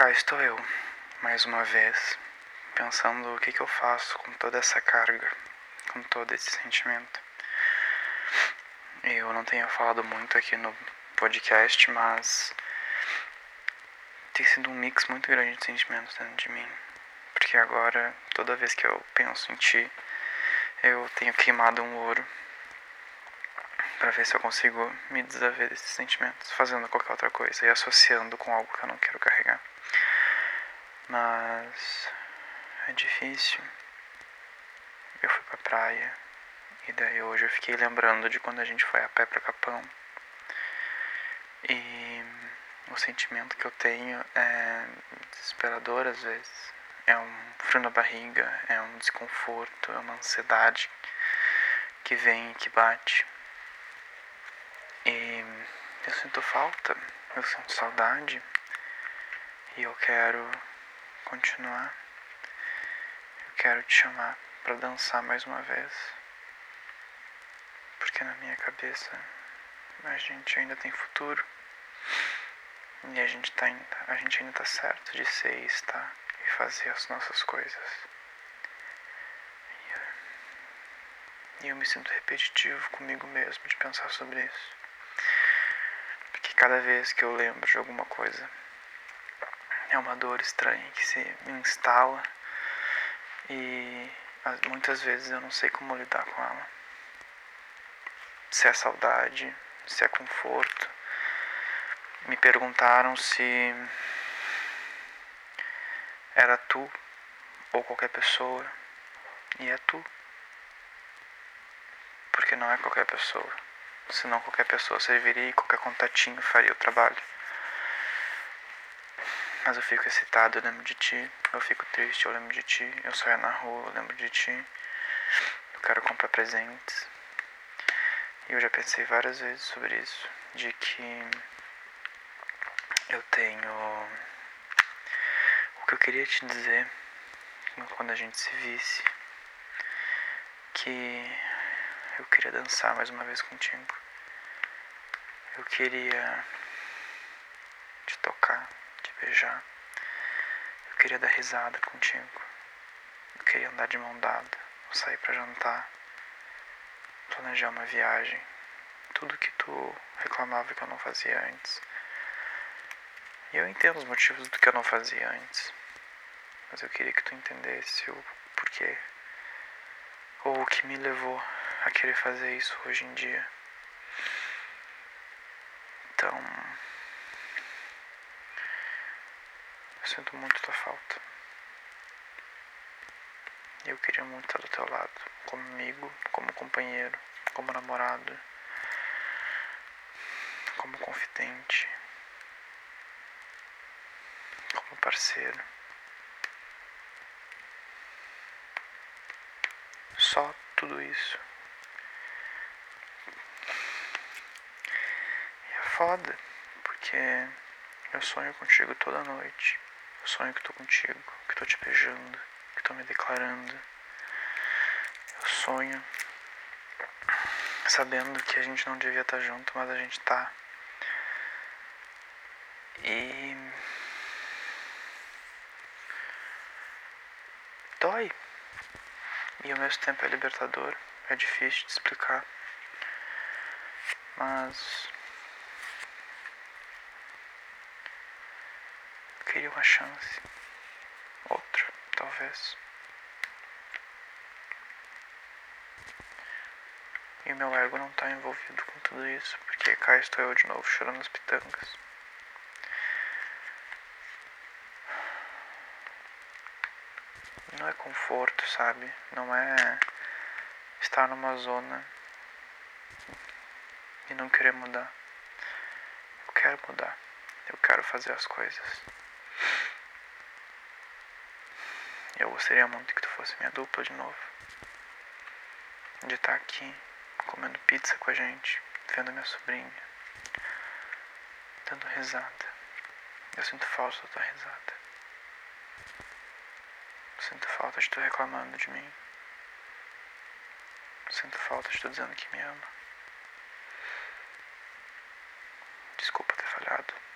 cá estou eu, mais uma vez, pensando o que, que eu faço com toda essa carga, com todo esse sentimento. Eu não tenho falado muito aqui no podcast, mas tem sido um mix muito grande de sentimentos dentro de mim. Porque agora, toda vez que eu penso em ti, eu tenho queimado um ouro para ver se eu consigo me desaver desses sentimentos, fazendo qualquer outra coisa e associando com algo que eu não quero carregar. Mas é difícil. Eu fui pra praia e daí hoje eu fiquei lembrando de quando a gente foi a pé pra Capão. E o sentimento que eu tenho é desesperador às vezes. É um frio na barriga, é um desconforto, é uma ansiedade que vem e que bate. Eu sinto falta, eu sinto saudade e eu quero continuar. Eu quero te chamar para dançar mais uma vez. Porque na minha cabeça a gente ainda tem futuro. E a gente, tá, a gente ainda tá certo de ser e estar e fazer as nossas coisas. E eu me sinto repetitivo comigo mesmo de pensar sobre isso cada vez que eu lembro de alguma coisa, é uma dor estranha que se instala e muitas vezes eu não sei como lidar com ela. Se é saudade, se é conforto. Me perguntaram se era tu ou qualquer pessoa. E é tu. Porque não é qualquer pessoa senão qualquer pessoa serviria e qualquer contatinho faria o trabalho. Mas eu fico excitado, eu lembro de ti. Eu fico triste, eu lembro de ti. Eu saio na rua, eu lembro de ti. Eu quero comprar presentes. E eu já pensei várias vezes sobre isso. De que eu tenho. O que eu queria te dizer quando a gente se visse. Que eu queria dançar mais uma vez contigo. Eu queria te tocar, te beijar. Eu queria dar risada contigo. Eu queria andar de mão dada, sair para jantar, planejar uma viagem. Tudo que tu reclamava que eu não fazia antes. E eu entendo os motivos do que eu não fazia antes. Mas eu queria que tu entendesse o porquê. Ou o que me levou a querer fazer isso hoje em dia. Então, eu sinto muito tua falta. Eu queria muito estar do teu lado, como amigo, como companheiro, como namorado, como confidente, como parceiro. Só tudo isso. Foda, porque eu sonho contigo toda noite. Eu sonho que tô contigo, que tô te beijando, que tô me declarando. Eu sonho sabendo que a gente não devia estar junto, mas a gente tá. E dói. E ao mesmo tempo é libertador. É difícil de explicar. Mas queria uma chance. Outra, talvez. E meu ego não está envolvido com tudo isso, porque cá estou eu de novo chorando as pitangas. Não é conforto, sabe? Não é estar numa zona e não querer mudar. Eu quero mudar. Eu quero fazer as coisas. Eu gostaria muito que tu fosse minha dupla de novo. De estar aqui, comendo pizza com a gente, vendo minha sobrinha, dando risada. Eu sinto falta da tua risada. Sinto falta de tu reclamando de mim. Sinto falta de tu dizendo que me ama. Desculpa ter falhado.